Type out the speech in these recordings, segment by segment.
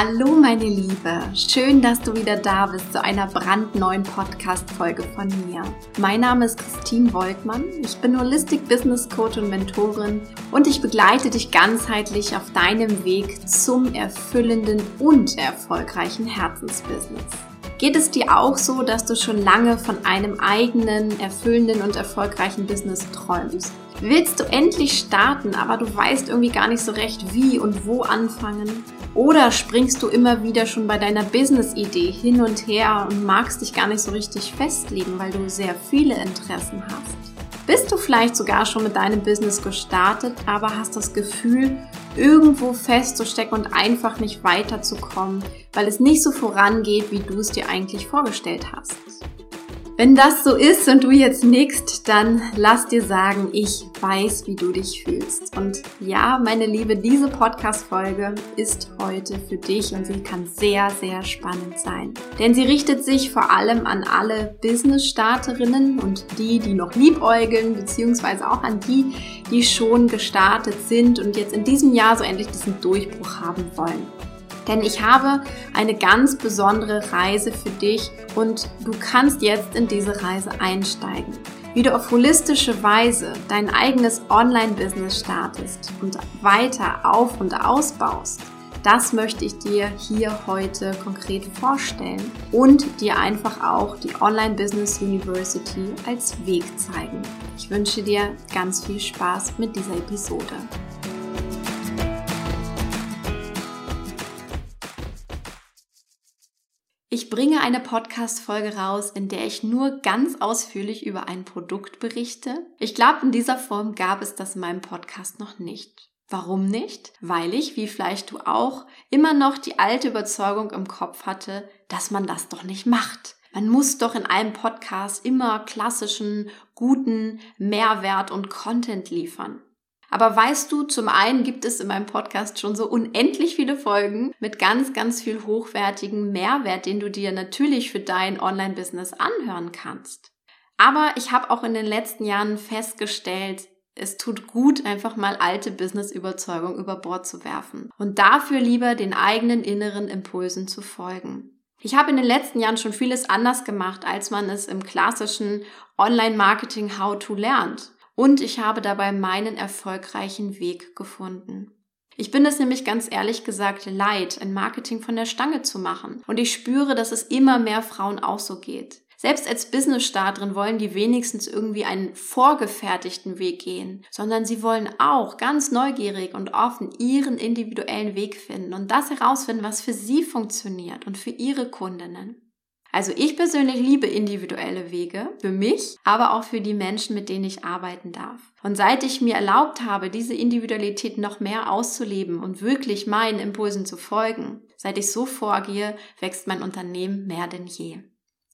Hallo meine Liebe, schön, dass du wieder da bist zu einer brandneuen Podcast-Folge von mir. Mein Name ist Christine Woltmann, ich bin Holistic Business Coach und Mentorin und ich begleite dich ganzheitlich auf deinem Weg zum erfüllenden und erfolgreichen Herzensbusiness. Geht es dir auch so, dass du schon lange von einem eigenen, erfüllenden und erfolgreichen Business träumst? Willst du endlich starten, aber du weißt irgendwie gar nicht so recht, wie und wo anfangen? Oder springst du immer wieder schon bei deiner Business-Idee hin und her und magst dich gar nicht so richtig festlegen, weil du sehr viele Interessen hast? Bist du vielleicht sogar schon mit deinem Business gestartet, aber hast das Gefühl, irgendwo festzustecken und einfach nicht weiterzukommen, weil es nicht so vorangeht, wie du es dir eigentlich vorgestellt hast? Wenn das so ist und du jetzt nickst, dann lass dir sagen, ich weiß, wie du dich fühlst. Und ja, meine Liebe, diese Podcast-Folge ist heute für dich und sie kann sehr, sehr spannend sein. Denn sie richtet sich vor allem an alle Business-Starterinnen und die, die noch liebäugeln, beziehungsweise auch an die, die schon gestartet sind und jetzt in diesem Jahr so endlich diesen Durchbruch haben wollen. Denn ich habe eine ganz besondere Reise für dich und du kannst jetzt in diese Reise einsteigen. Wie du auf holistische Weise dein eigenes Online-Business startest und weiter auf und ausbaust. Das möchte ich dir hier heute konkret vorstellen und dir einfach auch die Online Business University als Weg zeigen. Ich wünsche dir ganz viel Spaß mit dieser Episode. Ich bringe eine Podcast-Folge raus, in der ich nur ganz ausführlich über ein Produkt berichte. Ich glaube, in dieser Form gab es das in meinem Podcast noch nicht. Warum nicht? Weil ich, wie vielleicht du auch, immer noch die alte Überzeugung im Kopf hatte, dass man das doch nicht macht. Man muss doch in einem Podcast immer klassischen, guten Mehrwert und Content liefern. Aber weißt du, zum einen gibt es in meinem Podcast schon so unendlich viele Folgen mit ganz, ganz viel hochwertigen Mehrwert, den du dir natürlich für dein Online-Business anhören kannst. Aber ich habe auch in den letzten Jahren festgestellt, es tut gut, einfach mal alte Business-Überzeugung über Bord zu werfen und dafür lieber den eigenen inneren Impulsen zu folgen. Ich habe in den letzten Jahren schon vieles anders gemacht, als man es im klassischen Online-Marketing How-to lernt und ich habe dabei meinen erfolgreichen Weg gefunden. Ich bin es nämlich ganz ehrlich gesagt leid, ein Marketing von der Stange zu machen. Und ich spüre, dass es immer mehr Frauen auch so geht. Selbst als Business-Starterin wollen die wenigstens irgendwie einen vorgefertigten Weg gehen, sondern sie wollen auch ganz neugierig und offen ihren individuellen Weg finden und das herausfinden, was für sie funktioniert und für ihre Kundinnen. Also ich persönlich liebe individuelle Wege für mich, aber auch für die Menschen, mit denen ich arbeiten darf. Und seit ich mir erlaubt habe, diese Individualität noch mehr auszuleben und wirklich meinen Impulsen zu folgen, seit ich so vorgehe, wächst mein Unternehmen mehr denn je.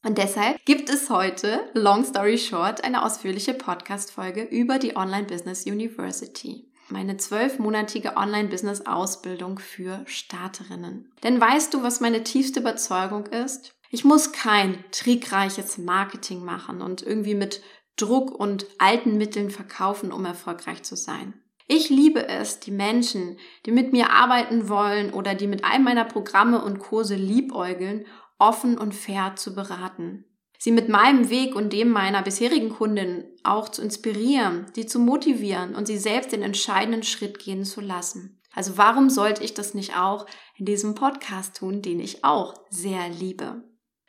Und deshalb gibt es heute, long story short, eine ausführliche Podcast-Folge über die Online Business University meine zwölfmonatige Online-Business-Ausbildung für Starterinnen. Denn weißt du, was meine tiefste Überzeugung ist? Ich muss kein trickreiches Marketing machen und irgendwie mit Druck und alten Mitteln verkaufen, um erfolgreich zu sein. Ich liebe es, die Menschen, die mit mir arbeiten wollen oder die mit einem meiner Programme und Kurse liebäugeln, offen und fair zu beraten. Sie mit meinem Weg und dem meiner bisherigen Kundin auch zu inspirieren, sie zu motivieren und sie selbst den entscheidenden Schritt gehen zu lassen. Also warum sollte ich das nicht auch in diesem Podcast tun, den ich auch sehr liebe?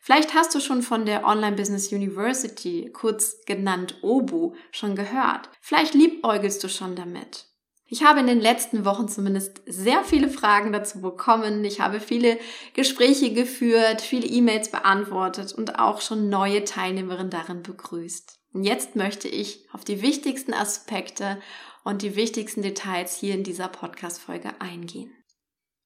Vielleicht hast du schon von der Online Business University, kurz genannt OBU, schon gehört. Vielleicht liebäugelst du schon damit. Ich habe in den letzten Wochen zumindest sehr viele Fragen dazu bekommen. Ich habe viele Gespräche geführt, viele E-Mails beantwortet und auch schon neue Teilnehmerinnen darin begrüßt. Und jetzt möchte ich auf die wichtigsten Aspekte und die wichtigsten Details hier in dieser Podcast-Folge eingehen.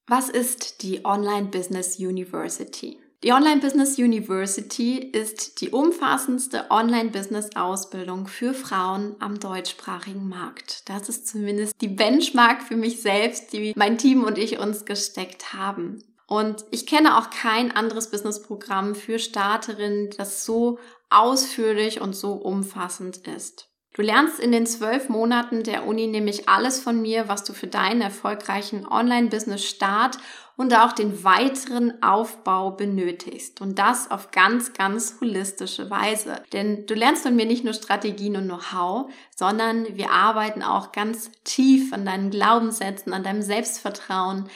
Was ist die Online Business University? Die Online Business University ist die umfassendste Online-Business-Ausbildung für Frauen am deutschsprachigen Markt. Das ist zumindest die Benchmark für mich selbst, die mein Team und ich uns gesteckt haben. Und ich kenne auch kein anderes Business-Programm für Starterinnen, das so ausführlich und so umfassend ist. Du lernst in den zwölf Monaten der Uni nämlich alles von mir, was du für deinen erfolgreichen Online-Business-Start und auch den weiteren Aufbau benötigst. Und das auf ganz, ganz holistische Weise. Denn du lernst von mir nicht nur Strategien und Know-how, sondern wir arbeiten auch ganz tief an deinen Glaubenssätzen, an deinem Selbstvertrauen,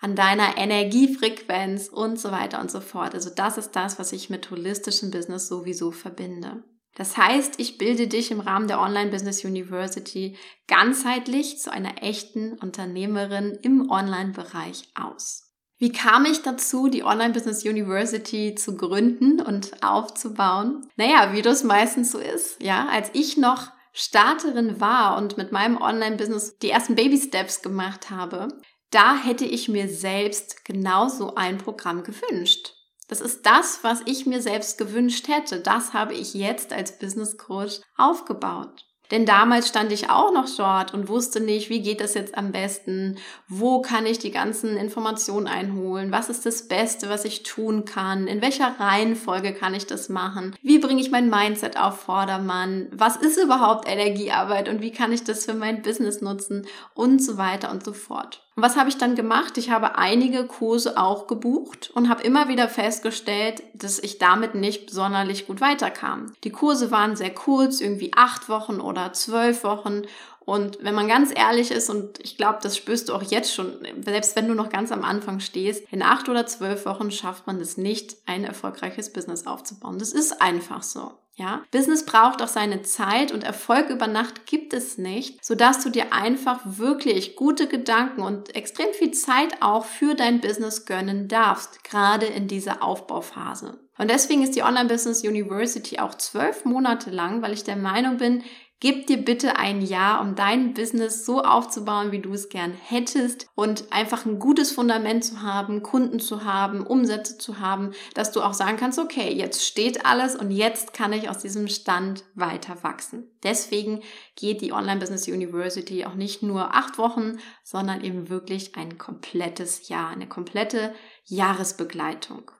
an deiner Energiefrequenz und so weiter und so fort. Also das ist das, was ich mit holistischem Business sowieso verbinde. Das heißt, ich bilde dich im Rahmen der Online Business University ganzheitlich zu einer echten Unternehmerin im Online-Bereich aus. Wie kam ich dazu, die Online Business University zu gründen und aufzubauen? Naja, wie das meistens so ist. Ja, als ich noch Starterin war und mit meinem Online-Business die ersten Baby-Steps gemacht habe, da hätte ich mir selbst genauso ein Programm gewünscht. Das ist das, was ich mir selbst gewünscht hätte. Das habe ich jetzt als Business Coach aufgebaut. Denn damals stand ich auch noch dort und wusste nicht, wie geht das jetzt am besten? Wo kann ich die ganzen Informationen einholen? Was ist das Beste, was ich tun kann? In welcher Reihenfolge kann ich das machen? Wie bringe ich mein Mindset auf Vordermann? Was ist überhaupt Energiearbeit und wie kann ich das für mein Business nutzen? Und so weiter und so fort. Und was habe ich dann gemacht? Ich habe einige Kurse auch gebucht und habe immer wieder festgestellt, dass ich damit nicht sonderlich gut weiterkam. Die Kurse waren sehr kurz, irgendwie acht Wochen oder zwölf Wochen. Und wenn man ganz ehrlich ist, und ich glaube, das spürst du auch jetzt schon, selbst wenn du noch ganz am Anfang stehst, in acht oder zwölf Wochen schafft man es nicht, ein erfolgreiches Business aufzubauen. Das ist einfach so. Ja, Business braucht auch seine Zeit und Erfolg über Nacht gibt es nicht, sodass du dir einfach wirklich gute Gedanken und extrem viel Zeit auch für dein Business gönnen darfst, gerade in dieser Aufbauphase. Und deswegen ist die Online Business University auch zwölf Monate lang, weil ich der Meinung bin, Gib dir bitte ein Jahr, um dein Business so aufzubauen, wie du es gern hättest und einfach ein gutes Fundament zu haben, Kunden zu haben, Umsätze zu haben, dass du auch sagen kannst, okay, jetzt steht alles und jetzt kann ich aus diesem Stand weiter wachsen. Deswegen geht die Online Business University auch nicht nur acht Wochen, sondern eben wirklich ein komplettes Jahr, eine komplette Jahresbegleitung.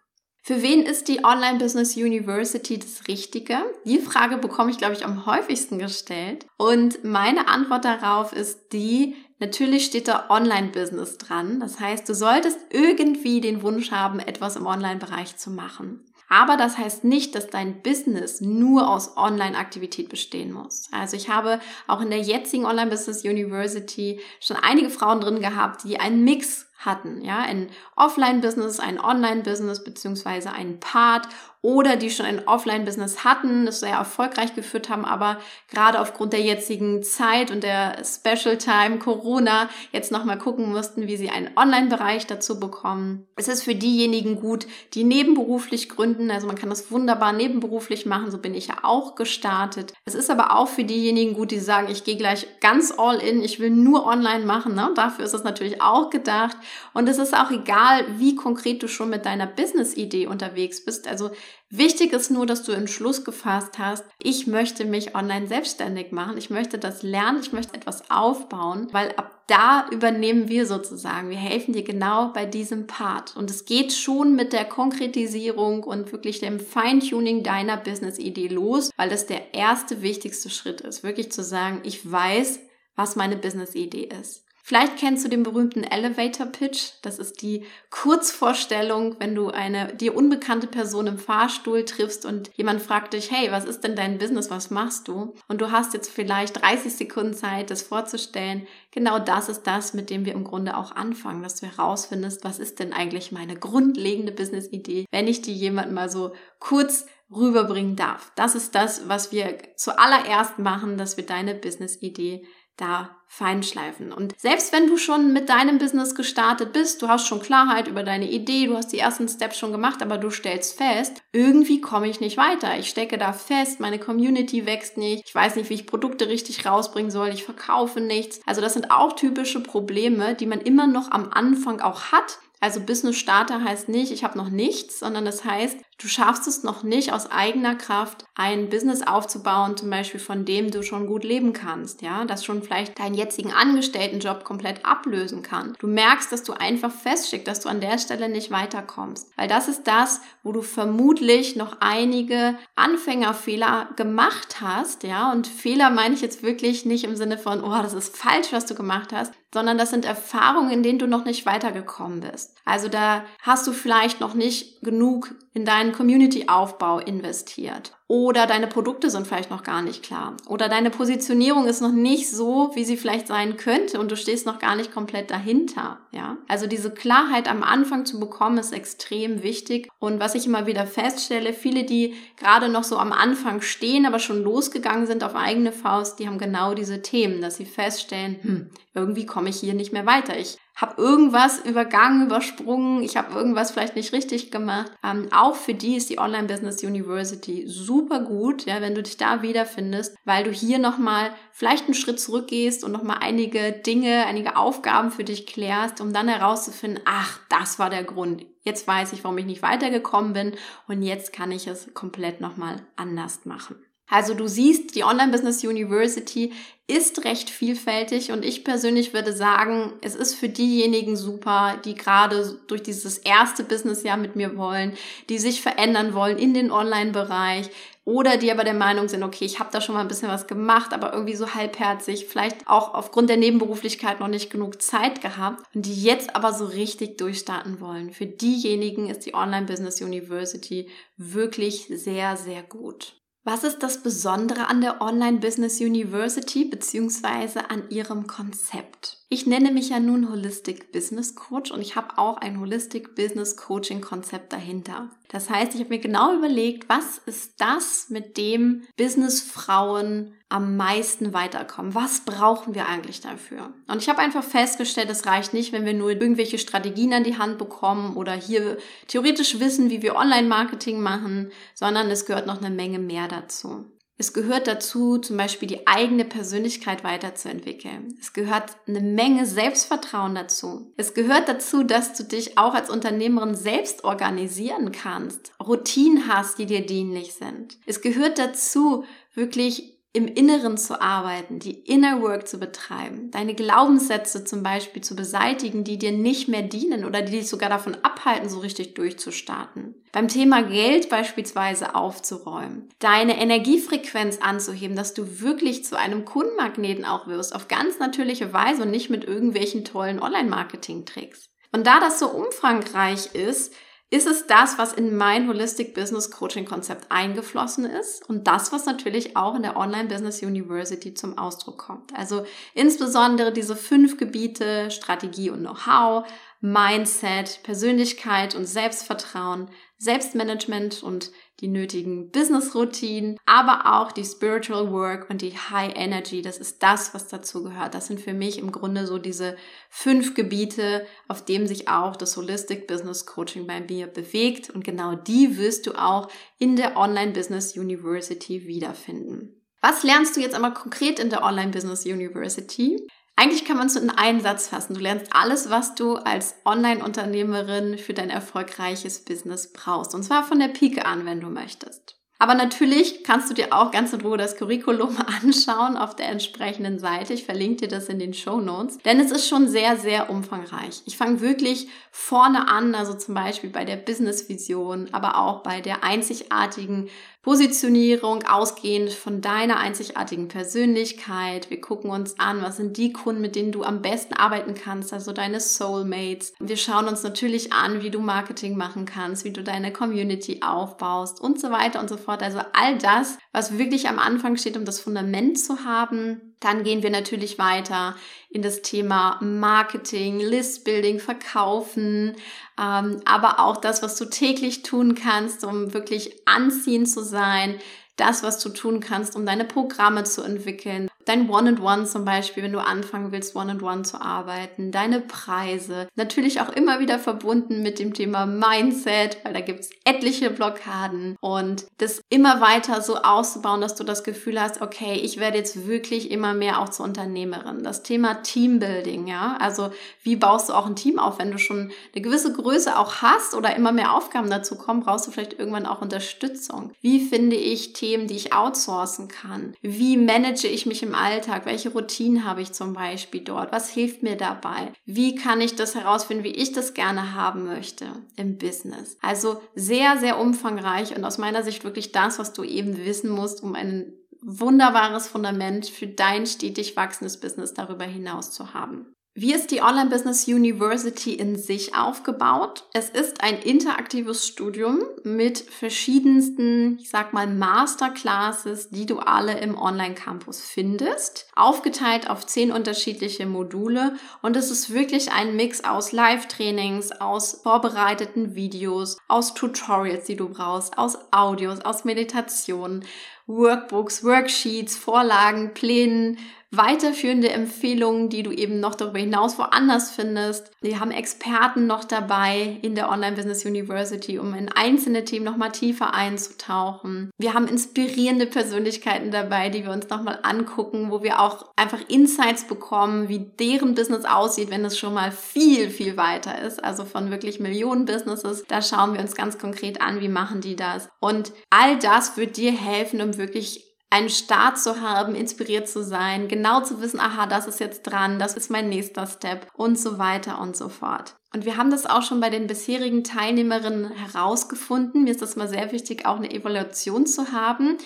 Für wen ist die Online Business University das Richtige? Die Frage bekomme ich, glaube ich, am häufigsten gestellt. Und meine Antwort darauf ist die, natürlich steht da Online-Business dran. Das heißt, du solltest irgendwie den Wunsch haben, etwas im Online-Bereich zu machen. Aber das heißt nicht, dass dein Business nur aus Online-Aktivität bestehen muss. Also ich habe auch in der jetzigen Online Business University schon einige Frauen drin gehabt, die einen Mix hatten, ja, ein Offline-Business, ein Online-Business beziehungsweise ein Part oder die schon ein Offline-Business hatten, das sehr erfolgreich geführt haben, aber gerade aufgrund der jetzigen Zeit und der Special Time Corona jetzt nochmal gucken mussten, wie sie einen Online-Bereich dazu bekommen. Es ist für diejenigen gut, die nebenberuflich gründen, also man kann das wunderbar nebenberuflich machen, so bin ich ja auch gestartet. Es ist aber auch für diejenigen gut, die sagen, ich gehe gleich ganz all in, ich will nur online machen, ne? dafür ist es natürlich auch gedacht und es ist auch egal, wie konkret du schon mit deiner Business-Idee unterwegs bist, also Wichtig ist nur, dass du einen Schluss gefasst hast, ich möchte mich online selbstständig machen, ich möchte das lernen, ich möchte etwas aufbauen, weil ab da übernehmen wir sozusagen, wir helfen dir genau bei diesem Part. Und es geht schon mit der Konkretisierung und wirklich dem Feintuning deiner Business-Idee los, weil das der erste wichtigste Schritt ist, wirklich zu sagen, ich weiß, was meine Business-Idee ist. Vielleicht kennst du den berühmten Elevator Pitch. Das ist die Kurzvorstellung, wenn du eine dir unbekannte Person im Fahrstuhl triffst und jemand fragt dich, hey, was ist denn dein Business? Was machst du? Und du hast jetzt vielleicht 30 Sekunden Zeit, das vorzustellen. Genau das ist das, mit dem wir im Grunde auch anfangen, dass du herausfindest, was ist denn eigentlich meine grundlegende Business-Idee, wenn ich die jemand mal so kurz rüberbringen darf. Das ist das, was wir zuallererst machen, dass wir deine Business-Idee da feinschleifen. Und selbst wenn du schon mit deinem Business gestartet bist, du hast schon Klarheit über deine Idee, du hast die ersten Steps schon gemacht, aber du stellst fest, irgendwie komme ich nicht weiter. Ich stecke da fest, meine Community wächst nicht, ich weiß nicht, wie ich Produkte richtig rausbringen soll, ich verkaufe nichts. Also das sind auch typische Probleme, die man immer noch am Anfang auch hat. Also Business Starter heißt nicht, ich habe noch nichts, sondern das heißt, Du schaffst es noch nicht aus eigener Kraft, ein Business aufzubauen, zum Beispiel von dem du schon gut leben kannst, ja, das schon vielleicht deinen jetzigen Angestelltenjob komplett ablösen kann. Du merkst, dass du einfach feststeckst, dass du an der Stelle nicht weiterkommst, weil das ist das, wo du vermutlich noch einige Anfängerfehler gemacht hast, ja, und Fehler meine ich jetzt wirklich nicht im Sinne von, oh, das ist falsch, was du gemacht hast, sondern das sind Erfahrungen, in denen du noch nicht weitergekommen bist. Also da hast du vielleicht noch nicht genug in deinen Community-Aufbau investiert. Oder deine Produkte sind vielleicht noch gar nicht klar. Oder deine Positionierung ist noch nicht so, wie sie vielleicht sein könnte und du stehst noch gar nicht komplett dahinter. Ja? Also diese Klarheit am Anfang zu bekommen ist extrem wichtig. Und was ich immer wieder feststelle, viele, die gerade noch so am Anfang stehen, aber schon losgegangen sind auf eigene Faust, die haben genau diese Themen, dass sie feststellen, hm, irgendwie komme ich hier nicht mehr weiter. Ich habe irgendwas übergangen, übersprungen, ich habe irgendwas vielleicht nicht richtig gemacht. Ähm, auch für die ist die Online Business University super gut, ja, wenn du dich da wiederfindest, weil du hier nochmal vielleicht einen Schritt zurückgehst und nochmal einige Dinge, einige Aufgaben für dich klärst, um dann herauszufinden, ach, das war der Grund. Jetzt weiß ich, warum ich nicht weitergekommen bin und jetzt kann ich es komplett nochmal anders machen. Also du siehst, die Online Business University ist recht vielfältig und ich persönlich würde sagen, es ist für diejenigen super, die gerade durch dieses erste Businessjahr mit mir wollen, die sich verändern wollen in den Online-Bereich oder die aber der Meinung sind, okay, ich habe da schon mal ein bisschen was gemacht, aber irgendwie so halbherzig, vielleicht auch aufgrund der Nebenberuflichkeit noch nicht genug Zeit gehabt und die jetzt aber so richtig durchstarten wollen. Für diejenigen ist die Online Business University wirklich sehr, sehr gut. Was ist das Besondere an der Online Business University beziehungsweise an ihrem Konzept? Ich nenne mich ja nun Holistic Business Coach und ich habe auch ein Holistic Business Coaching Konzept dahinter. Das heißt, ich habe mir genau überlegt, was ist das, mit dem Businessfrauen am meisten weiterkommen? Was brauchen wir eigentlich dafür? Und ich habe einfach festgestellt, es reicht nicht, wenn wir nur irgendwelche Strategien an die Hand bekommen oder hier theoretisch wissen, wie wir Online-Marketing machen, sondern es gehört noch eine Menge mehr dazu. Es gehört dazu, zum Beispiel die eigene Persönlichkeit weiterzuentwickeln. Es gehört eine Menge Selbstvertrauen dazu. Es gehört dazu, dass du dich auch als Unternehmerin selbst organisieren kannst, Routinen hast, die dir dienlich sind. Es gehört dazu, wirklich im Inneren zu arbeiten, die Inner Work zu betreiben, deine Glaubenssätze zum Beispiel zu beseitigen, die dir nicht mehr dienen oder die dich sogar davon abhalten, so richtig durchzustarten. Beim Thema Geld beispielsweise aufzuräumen, deine Energiefrequenz anzuheben, dass du wirklich zu einem Kundenmagneten auch wirst, auf ganz natürliche Weise und nicht mit irgendwelchen tollen Online-Marketing-Tricks. Und da das so umfangreich ist, ist es das, was in mein Holistic Business Coaching Konzept eingeflossen ist und das, was natürlich auch in der Online Business University zum Ausdruck kommt. Also insbesondere diese fünf Gebiete Strategie und Know-how, Mindset, Persönlichkeit und Selbstvertrauen, Selbstmanagement und die nötigen Business-Routinen, aber auch die Spiritual Work und die High Energy. Das ist das, was dazu gehört. Das sind für mich im Grunde so diese fünf Gebiete, auf dem sich auch das Holistic Business Coaching bei mir bewegt. Und genau die wirst du auch in der Online Business University wiederfinden. Was lernst du jetzt einmal konkret in der Online Business University? Eigentlich kann man es in einen Satz fassen. Du lernst alles, was du als Online-Unternehmerin für dein erfolgreiches Business brauchst. Und zwar von der Pike an, wenn du möchtest. Aber natürlich kannst du dir auch ganz in Ruhe das Curriculum anschauen auf der entsprechenden Seite. Ich verlinke dir das in den Show Notes, denn es ist schon sehr, sehr umfangreich. Ich fange wirklich vorne an, also zum Beispiel bei der Business Vision, aber auch bei der einzigartigen Positionierung ausgehend von deiner einzigartigen Persönlichkeit. Wir gucken uns an, was sind die Kunden, mit denen du am besten arbeiten kannst, also deine Soulmates. Wir schauen uns natürlich an, wie du Marketing machen kannst, wie du deine Community aufbaust und so weiter und so fort. Also all das, was wirklich am Anfang steht, um das Fundament zu haben. Dann gehen wir natürlich weiter in das Thema Marketing, Listbuilding, Verkaufen, aber auch das, was du täglich tun kannst, um wirklich anziehend zu sein, das, was du tun kannst, um deine Programme zu entwickeln, dein One-and-One zum Beispiel, wenn du anfangen willst, One-and-One zu arbeiten, deine Preise, natürlich auch immer wieder verbunden mit dem Thema Mindset, weil da gibt's etliche Blockaden und das immer weiter so auszubauen, dass du das Gefühl hast, okay, ich werde jetzt wirklich immer mehr auch zur Unternehmerin. Das Thema Teambuilding, ja, also wie baust du auch ein Team auf, wenn du schon eine gewisse Größe auch hast oder immer mehr Aufgaben dazu kommen, brauchst du vielleicht irgendwann auch Unterstützung. Wie finde ich Themen, die ich outsourcen kann? Wie manage ich mich im Alltag? Welche Routinen habe ich zum Beispiel dort? Was hilft mir dabei? Wie kann ich das herausfinden, wie ich das gerne haben möchte im Business? Also sehr, sehr umfangreich und aus meiner Sicht wirklich das, was du eben wissen musst, um ein wunderbares Fundament für dein stetig wachsendes Business darüber hinaus zu haben. Wie ist die Online Business University in sich aufgebaut? Es ist ein interaktives Studium mit verschiedensten, ich sag mal, Masterclasses, die du alle im Online Campus findest, aufgeteilt auf zehn unterschiedliche Module und es ist wirklich ein Mix aus Live-Trainings, aus vorbereiteten Videos, aus Tutorials, die du brauchst, aus Audios, aus Meditationen, Workbooks, Worksheets, Vorlagen, Plänen, weiterführende Empfehlungen, die du eben noch darüber hinaus woanders findest. Wir haben Experten noch dabei in der Online Business University, um in einzelne Themen noch mal tiefer einzutauchen. Wir haben inspirierende Persönlichkeiten dabei, die wir uns noch mal angucken, wo wir auch einfach Insights bekommen, wie deren Business aussieht, wenn es schon mal viel, viel weiter ist. Also von wirklich Millionen Businesses. Da schauen wir uns ganz konkret an, wie machen die das. Und all das wird dir helfen, um wirklich einen Start zu haben, inspiriert zu sein, genau zu wissen, aha, das ist jetzt dran, das ist mein nächster Step und so weiter und so fort. Und wir haben das auch schon bei den bisherigen Teilnehmerinnen herausgefunden. Mir ist das mal sehr wichtig, auch eine Evaluation zu haben.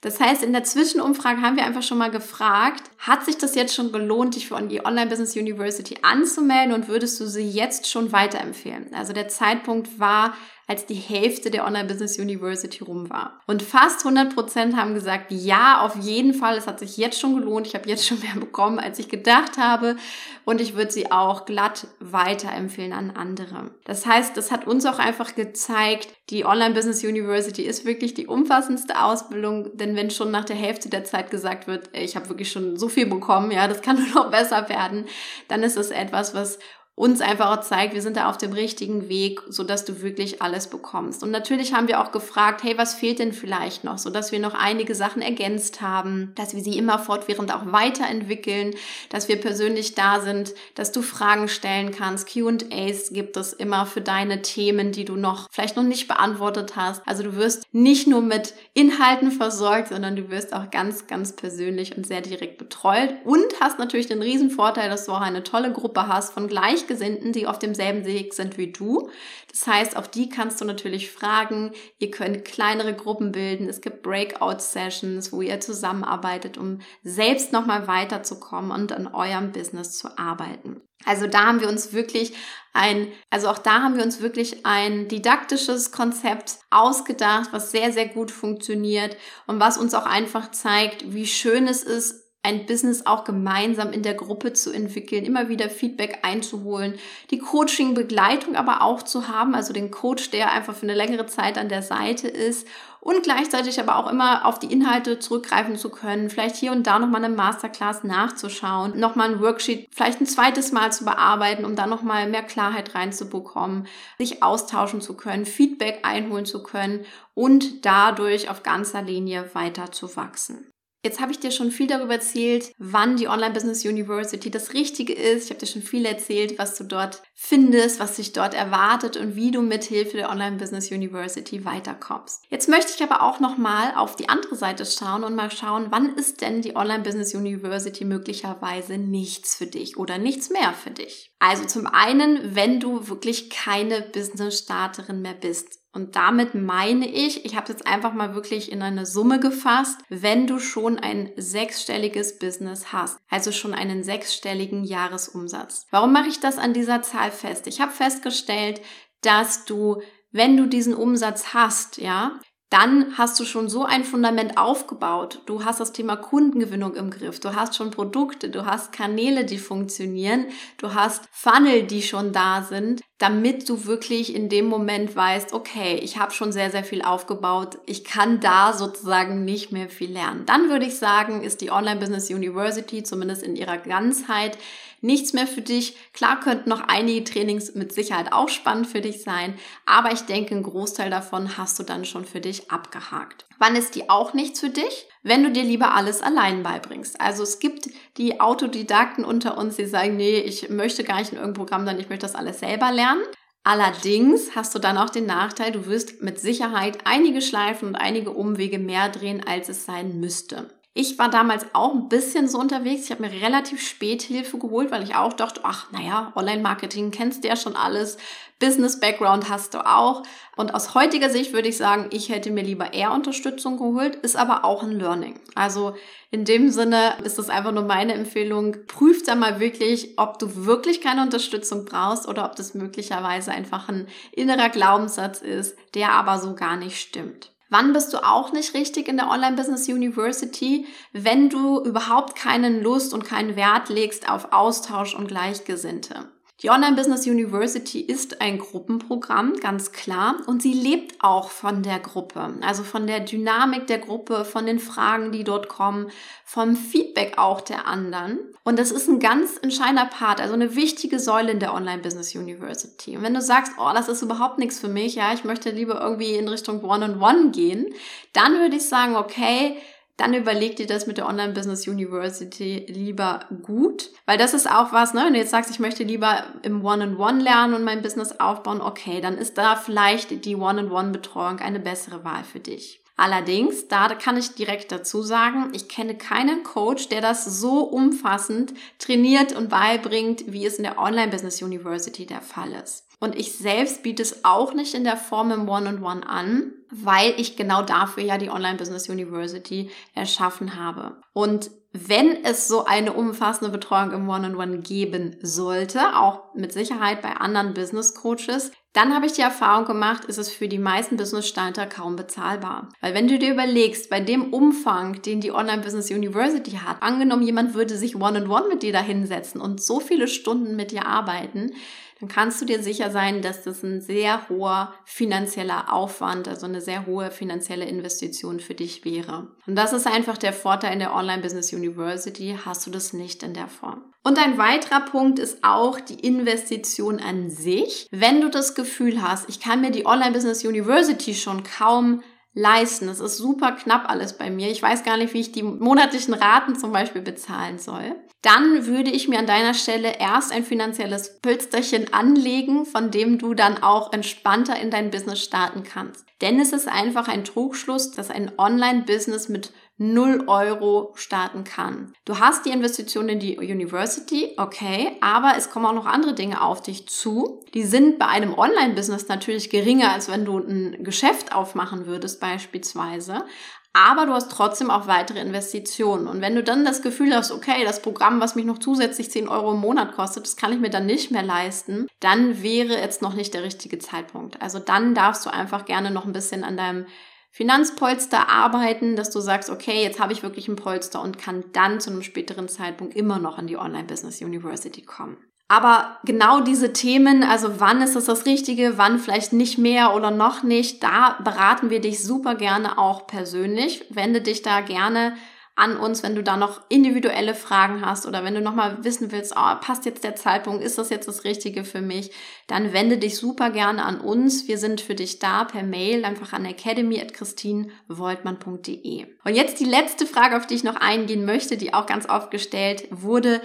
Das heißt, in der Zwischenumfrage haben wir einfach schon mal gefragt, hat sich das jetzt schon gelohnt, dich für die Online Business University anzumelden und würdest du sie jetzt schon weiterempfehlen? Also der Zeitpunkt war als die Hälfte der Online Business University rum war. Und fast 100 Prozent haben gesagt, ja, auf jeden Fall, es hat sich jetzt schon gelohnt. Ich habe jetzt schon mehr bekommen, als ich gedacht habe. Und ich würde sie auch glatt weiterempfehlen an andere. Das heißt, das hat uns auch einfach gezeigt, die Online Business University ist wirklich die umfassendste Ausbildung, denn wenn schon nach der Hälfte der Zeit gesagt wird, ich habe wirklich schon so viel bekommen, ja, das kann nur noch besser werden, dann ist es etwas, was uns einfach auch zeigt, wir sind da auf dem richtigen Weg, so dass du wirklich alles bekommst. Und natürlich haben wir auch gefragt, hey, was fehlt denn vielleicht noch, so dass wir noch einige Sachen ergänzt haben, dass wir sie immer fortwährend auch weiterentwickeln, dass wir persönlich da sind, dass du Fragen stellen kannst. Q&As gibt es immer für deine Themen, die du noch vielleicht noch nicht beantwortet hast. Also du wirst nicht nur mit Inhalten versorgt, sondern du wirst auch ganz, ganz persönlich und sehr direkt betreut und hast natürlich den riesen Vorteil, dass du auch eine tolle Gruppe hast von gleich Gleichgesinnten, die auf demselben Weg sind wie du. Das heißt, auf die kannst du natürlich fragen. Ihr könnt kleinere Gruppen bilden. Es gibt Breakout-Sessions, wo ihr zusammenarbeitet, um selbst nochmal weiterzukommen und an eurem Business zu arbeiten. Also da haben wir uns wirklich ein, also auch da haben wir uns wirklich ein didaktisches Konzept ausgedacht, was sehr, sehr gut funktioniert und was uns auch einfach zeigt, wie schön es ist, ein Business auch gemeinsam in der Gruppe zu entwickeln, immer wieder Feedback einzuholen, die Coaching-Begleitung aber auch zu haben, also den Coach, der einfach für eine längere Zeit an der Seite ist und gleichzeitig aber auch immer auf die Inhalte zurückgreifen zu können, vielleicht hier und da nochmal eine Masterclass nachzuschauen, nochmal ein Worksheet vielleicht ein zweites Mal zu bearbeiten, um da nochmal mehr Klarheit reinzubekommen, sich austauschen zu können, Feedback einholen zu können und dadurch auf ganzer Linie weiter zu wachsen. Jetzt habe ich dir schon viel darüber erzählt, wann die Online Business University das Richtige ist. Ich habe dir schon viel erzählt, was du dort findest, was sich dort erwartet und wie du mit Hilfe der Online Business University weiterkommst. Jetzt möchte ich aber auch noch mal auf die andere Seite schauen und mal schauen, wann ist denn die Online Business University möglicherweise nichts für dich oder nichts mehr für dich. Also zum einen, wenn du wirklich keine Business Starterin mehr bist. Und damit meine ich, ich habe jetzt einfach mal wirklich in eine Summe gefasst, wenn du schon ein sechsstelliges Business hast, also schon einen sechsstelligen Jahresumsatz. Warum mache ich das an dieser Zahl fest? Ich habe festgestellt, dass du, wenn du diesen Umsatz hast, ja, dann hast du schon so ein Fundament aufgebaut. Du hast das Thema Kundengewinnung im Griff. Du hast schon Produkte, du hast Kanäle, die funktionieren, du hast Funnel, die schon da sind, damit du wirklich in dem Moment weißt, okay, ich habe schon sehr, sehr viel aufgebaut, ich kann da sozusagen nicht mehr viel lernen. Dann würde ich sagen, ist die Online Business University zumindest in ihrer Ganzheit nichts mehr für dich. Klar könnten noch einige Trainings mit Sicherheit auch spannend für dich sein, aber ich denke, ein Großteil davon hast du dann schon für dich abgehakt. Wann ist die auch nichts für dich? Wenn du dir lieber alles allein beibringst. Also es gibt die Autodidakten unter uns, die sagen, nee, ich möchte gar nicht in irgendein Programm, dann ich möchte das alles selber lernen. Allerdings hast du dann auch den Nachteil, du wirst mit Sicherheit einige Schleifen und einige Umwege mehr drehen, als es sein müsste. Ich war damals auch ein bisschen so unterwegs. Ich habe mir relativ spät Hilfe geholt, weil ich auch dachte, ach, naja, Online-Marketing kennst du ja schon alles. Business-Background hast du auch. Und aus heutiger Sicht würde ich sagen, ich hätte mir lieber eher Unterstützung geholt, ist aber auch ein Learning. Also in dem Sinne ist das einfach nur meine Empfehlung. Prüf da mal wirklich, ob du wirklich keine Unterstützung brauchst oder ob das möglicherweise einfach ein innerer Glaubenssatz ist, der aber so gar nicht stimmt. Wann bist du auch nicht richtig in der Online Business University? Wenn du überhaupt keinen Lust und keinen Wert legst auf Austausch und Gleichgesinnte. Die Online Business University ist ein Gruppenprogramm, ganz klar, und sie lebt auch von der Gruppe, also von der Dynamik der Gruppe, von den Fragen, die dort kommen, vom Feedback auch der anderen. Und das ist ein ganz entscheidender Part, also eine wichtige Säule in der Online Business University. Und wenn du sagst, oh, das ist überhaupt nichts für mich, ja, ich möchte lieber irgendwie in Richtung One-on-One -on -One gehen, dann würde ich sagen, okay, dann überleg dir das mit der Online Business University lieber gut, weil das ist auch was, ne, wenn du jetzt sagst, ich möchte lieber im One-on-One -on -One lernen und mein Business aufbauen, okay, dann ist da vielleicht die One-on-One-Betreuung eine bessere Wahl für dich. Allerdings, da kann ich direkt dazu sagen, ich kenne keinen Coach, der das so umfassend trainiert und beibringt, wie es in der Online Business University der Fall ist. Und ich selbst biete es auch nicht in der Form im One-on-One -on -One an, weil ich genau dafür ja die Online Business University erschaffen habe. Und wenn es so eine umfassende Betreuung im One-on-One -on -One geben sollte, auch mit Sicherheit bei anderen Business Coaches, dann habe ich die Erfahrung gemacht, ist es für die meisten Business-Starter kaum bezahlbar. Weil wenn du dir überlegst, bei dem Umfang, den die Online Business University hat, angenommen, jemand würde sich One-on-One -on -one mit dir da hinsetzen und so viele Stunden mit dir arbeiten, dann kannst du dir sicher sein, dass das ein sehr hoher finanzieller Aufwand, also eine sehr hohe finanzielle Investition für dich wäre. Und das ist einfach der Vorteil in der Online Business University, hast du das nicht in der Form. Und ein weiterer Punkt ist auch die Investition an sich. Wenn du das Gefühl hast, ich kann mir die Online Business University schon kaum leisten. Es ist super knapp alles bei mir. Ich weiß gar nicht, wie ich die monatlichen Raten zum Beispiel bezahlen soll. Dann würde ich mir an deiner Stelle erst ein finanzielles Pölsterchen anlegen, von dem du dann auch entspannter in dein Business starten kannst. Denn es ist einfach ein Trugschluss, dass ein Online-Business mit 0 Euro starten kann. Du hast die Investition in die University, okay, aber es kommen auch noch andere Dinge auf dich zu. Die sind bei einem Online-Business natürlich geringer, als wenn du ein Geschäft aufmachen würdest beispielsweise. Aber du hast trotzdem auch weitere Investitionen. Und wenn du dann das Gefühl hast, okay, das Programm, was mich noch zusätzlich 10 Euro im Monat kostet, das kann ich mir dann nicht mehr leisten, dann wäre jetzt noch nicht der richtige Zeitpunkt. Also dann darfst du einfach gerne noch ein bisschen an deinem Finanzpolster arbeiten, dass du sagst, okay, jetzt habe ich wirklich ein Polster und kann dann zu einem späteren Zeitpunkt immer noch an die Online Business University kommen. Aber genau diese Themen, also wann ist das das Richtige, wann vielleicht nicht mehr oder noch nicht, da beraten wir dich super gerne auch persönlich. Wende dich da gerne an uns, wenn du da noch individuelle Fragen hast oder wenn du nochmal wissen willst, oh, passt jetzt der Zeitpunkt, ist das jetzt das Richtige für mich, dann wende dich super gerne an uns. Wir sind für dich da per Mail, einfach an academy.christinewoltmann.de. Und jetzt die letzte Frage, auf die ich noch eingehen möchte, die auch ganz oft gestellt wurde.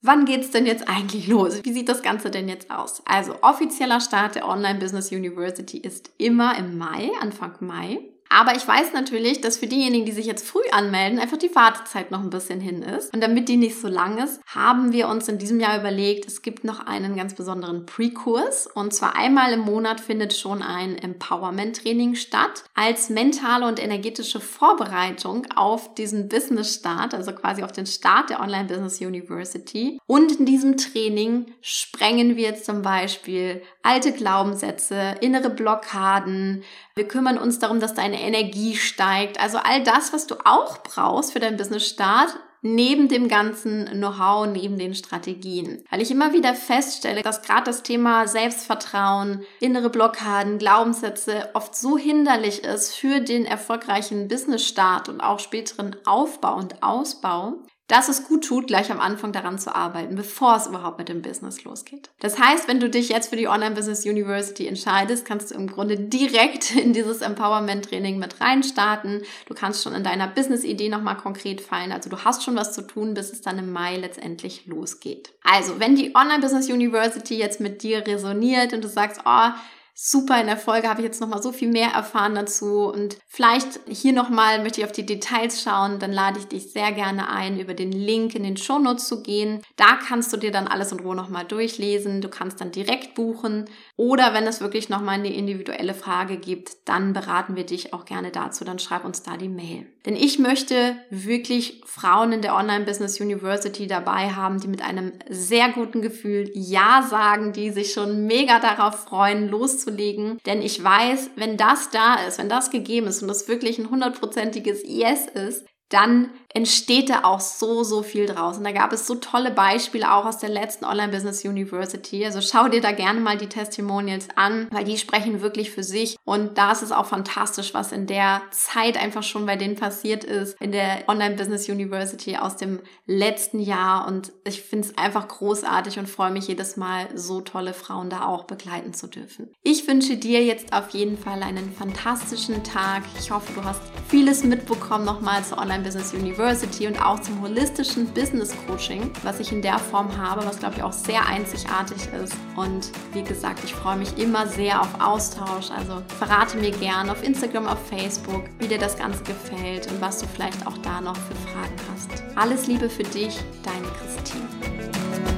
Wann geht's denn jetzt eigentlich los? Wie sieht das Ganze denn jetzt aus? Also offizieller Start der Online Business University ist immer im Mai, Anfang Mai. Aber ich weiß natürlich, dass für diejenigen, die sich jetzt früh anmelden, einfach die Wartezeit noch ein bisschen hin ist. Und damit die nicht so lang ist, haben wir uns in diesem Jahr überlegt, es gibt noch einen ganz besonderen Pre-Kurs. Und zwar einmal im Monat findet schon ein Empowerment-Training statt als mentale und energetische Vorbereitung auf diesen Business-Start, also quasi auf den Start der Online Business University. Und in diesem Training sprengen wir zum Beispiel alte Glaubenssätze, innere Blockaden. Wir kümmern uns darum, dass deine Energie steigt. Also all das, was du auch brauchst für deinen Business-Start, neben dem ganzen Know-how, neben den Strategien. Weil ich immer wieder feststelle, dass gerade das Thema Selbstvertrauen, innere Blockaden, Glaubenssätze oft so hinderlich ist für den erfolgreichen Business-Start und auch späteren Aufbau und Ausbau, dass es gut tut, gleich am Anfang daran zu arbeiten, bevor es überhaupt mit dem Business losgeht. Das heißt, wenn du dich jetzt für die Online Business University entscheidest, kannst du im Grunde direkt in dieses Empowerment Training mit reinstarten. Du kannst schon in deiner Business Idee nochmal konkret fallen. Also du hast schon was zu tun, bis es dann im Mai letztendlich losgeht. Also, wenn die Online Business University jetzt mit dir resoniert und du sagst, oh, super in der Folge habe ich jetzt noch mal so viel mehr erfahren dazu und vielleicht hier noch mal möchte ich auf die Details schauen, dann lade ich dich sehr gerne ein, über den Link in den Shownotes zu gehen. Da kannst du dir dann alles in Ruhe noch mal durchlesen. Du kannst dann direkt buchen oder wenn es wirklich noch mal eine individuelle Frage gibt, dann beraten wir dich auch gerne dazu. Dann schreib uns da die Mail. Denn ich möchte wirklich Frauen in der Online Business University dabei haben, die mit einem sehr guten Gefühl Ja sagen, die sich schon mega darauf freuen, loszulegen. Denn ich weiß, wenn das da ist, wenn das gegeben ist und das wirklich ein hundertprozentiges Yes ist, dann entsteht da auch so, so viel draus. Und da gab es so tolle Beispiele auch aus der letzten Online Business University. Also schau dir da gerne mal die Testimonials an, weil die sprechen wirklich für sich. Und da ist es auch fantastisch, was in der Zeit einfach schon bei denen passiert ist, in der Online Business University aus dem letzten Jahr. Und ich finde es einfach großartig und freue mich jedes Mal, so tolle Frauen da auch begleiten zu dürfen. Ich wünsche dir jetzt auf jeden Fall einen fantastischen Tag. Ich hoffe, du hast vieles mitbekommen nochmal zur Online Business University. University und auch zum holistischen Business Coaching, was ich in der Form habe, was glaube ich auch sehr einzigartig ist. Und wie gesagt, ich freue mich immer sehr auf Austausch. Also verrate mir gerne auf Instagram, auf Facebook, wie dir das Ganze gefällt und was du vielleicht auch da noch für Fragen hast. Alles Liebe für dich, deine Christine.